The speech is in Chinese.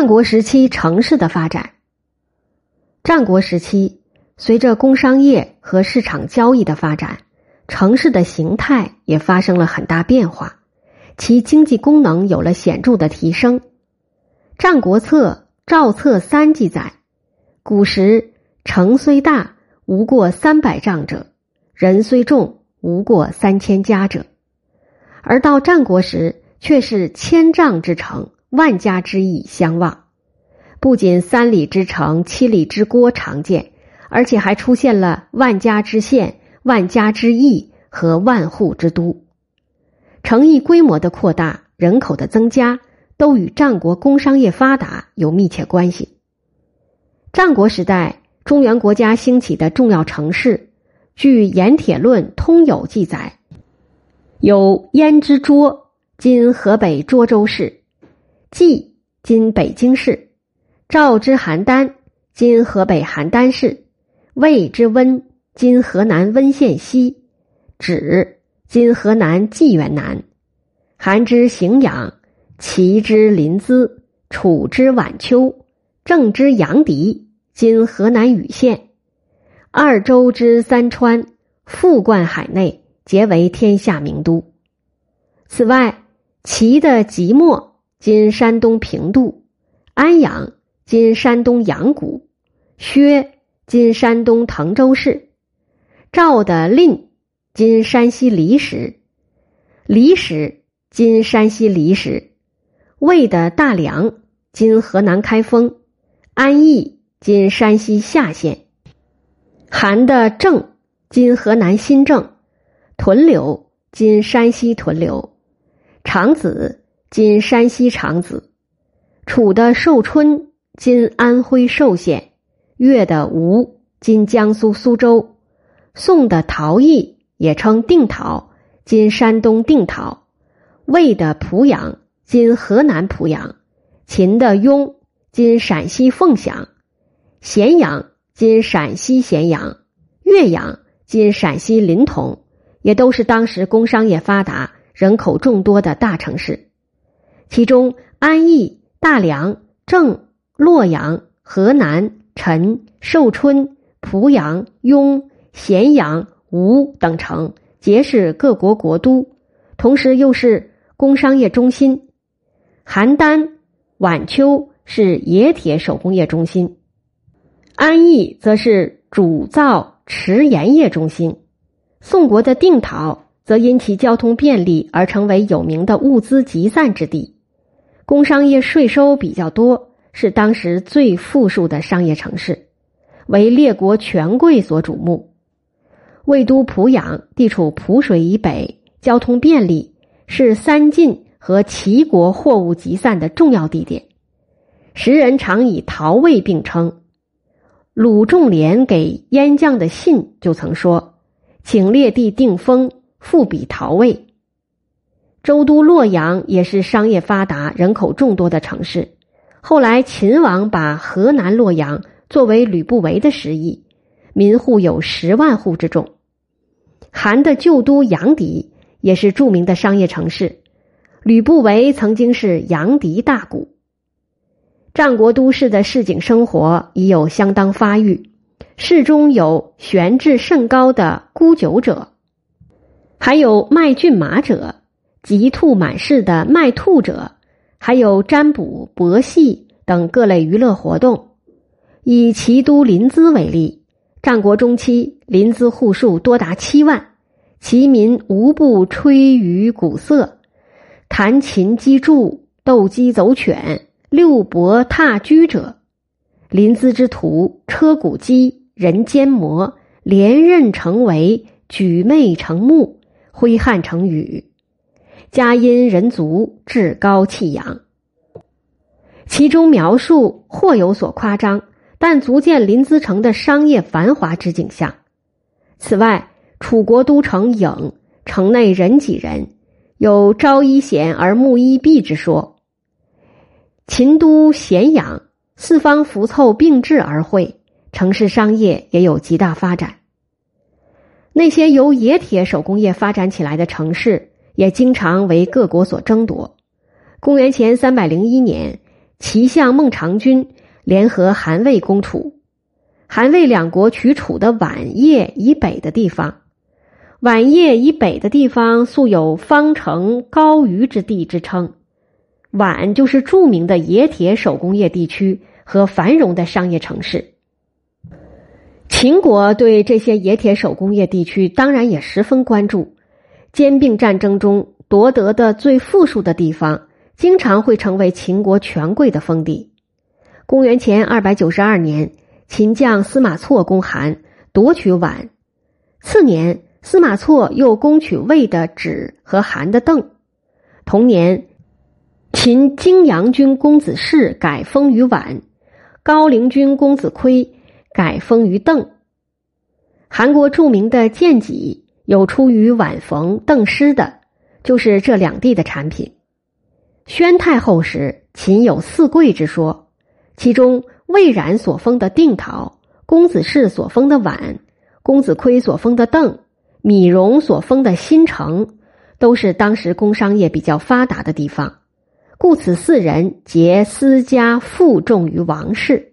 战国时期城市的发展。战国时期，随着工商业和市场交易的发展，城市的形态也发生了很大变化，其经济功能有了显著的提升。《战国策·赵策三》记载：“古时城虽大，无过三百丈者；人虽众，无过三千家者。”而到战国时，却是千丈之城。万家之邑相望，不仅三里之城、七里之郭常见，而且还出现了万家之县、万家之邑和万户之都。城邑规模的扩大、人口的增加，都与战国工商业发达有密切关系。战国时代，中原国家兴起的重要城市，据《盐铁论通有》记载，有燕之涿（今河北涿州市）。蓟今北京市，赵之邯郸今河北邯郸市，魏之温今河南温县西，芷今河南济源南，韩之荥阳，齐之临淄，楚之宛丘，郑之阳翟今河南禹县，二州之三川，富冠海内，皆为天下名都。此外，齐的即墨。今山东平度，安阳今山东阳谷，薛今山东滕州市，赵的蔺今山西离石，离石今山西离石，魏的大梁今河南开封，安邑今山西夏县，韩的郑今河南新郑，屯留今山西屯留，长子。今山西长子，楚的寿春，今安徽寿县；越的吴，今江苏苏州；宋的陶邑，也称定陶，今山东定陶；魏的濮阳，今河南濮阳；秦的雍，今陕西凤翔；咸阳，今陕西咸阳；岳阳，今陕西临潼，也都是当时工商业发达、人口众多的大城市。其中，安邑、大梁、郑、洛阳、河南、陈、寿春、濮阳、雍、咸阳、吴等城，皆是各国国都，同时又是工商业中心。邯郸、宛丘是冶铁手工业中心，安邑则是铸造瓷盐业中心。宋国的定陶则因其交通便利而成为有名的物资集散之地。工商业税收比较多，是当时最富庶的商业城市，为列国权贵所瞩目。魏都濮阳地处濮水以北，交通便利，是三晋和齐国货物集散的重要地点。时人常以陶魏并称。鲁仲连给燕将的信就曾说：“请列地定封，复比陶魏。”周都洛阳也是商业发达、人口众多的城市。后来，秦王把河南洛阳作为吕不韦的食邑，民户有十万户之众。韩的旧都阳翟也是著名的商业城市，吕不韦曾经是阳翟大贾。战国都市的市井生活已有相当发育，市中有悬志甚高的沽酒者，还有卖骏马者。极兔满市的卖兔者，还有占卜、博戏等各类娱乐活动。以齐都临淄为例，战国中期临淄户数多达七万，其民无不吹竽鼓瑟、弹琴击筑、斗鸡走犬、六博踏车者。临淄之徒车鼓机，人肩磨，连刃成围，举妹成木，挥汗成雨。家殷人族志高气扬，其中描述或有所夸张，但足见临淄城的商业繁华之景象。此外，楚国都城郢，城内人挤人，有朝衣贤而暮衣蔽之说。秦都咸阳，四方浮凑并置而会，城市商业也有极大发展。那些由冶铁手工业发展起来的城市。也经常为各国所争夺。公元前三百零一年，齐相孟尝君联合韩魏攻楚，韩魏两国取楚的宛邺以北的地方。宛邺以北的地方素有“方城高于之地”之称，宛就是著名的冶铁手工业地区和繁荣的商业城市。秦国对这些冶铁手工业地区当然也十分关注。兼并战争中夺得的最富庶的地方，经常会成为秦国权贵的封地。公元前二百九十二年，秦将司马错攻韩，夺取宛。次年，司马错又攻取魏的芷和韩的邓。同年，秦荆阳君公子氏改封于宛，高陵君公子亏改封于邓。韩国著名的剑戟。有出于宛冯邓师的，就是这两地的产品。宣太后时，秦有四贵之说，其中魏冉所封的定陶，公子氏所封的宛，公子亏所封的邓，米荣所封的新城，都是当时工商业比较发达的地方，故此四人皆私家负重于王室。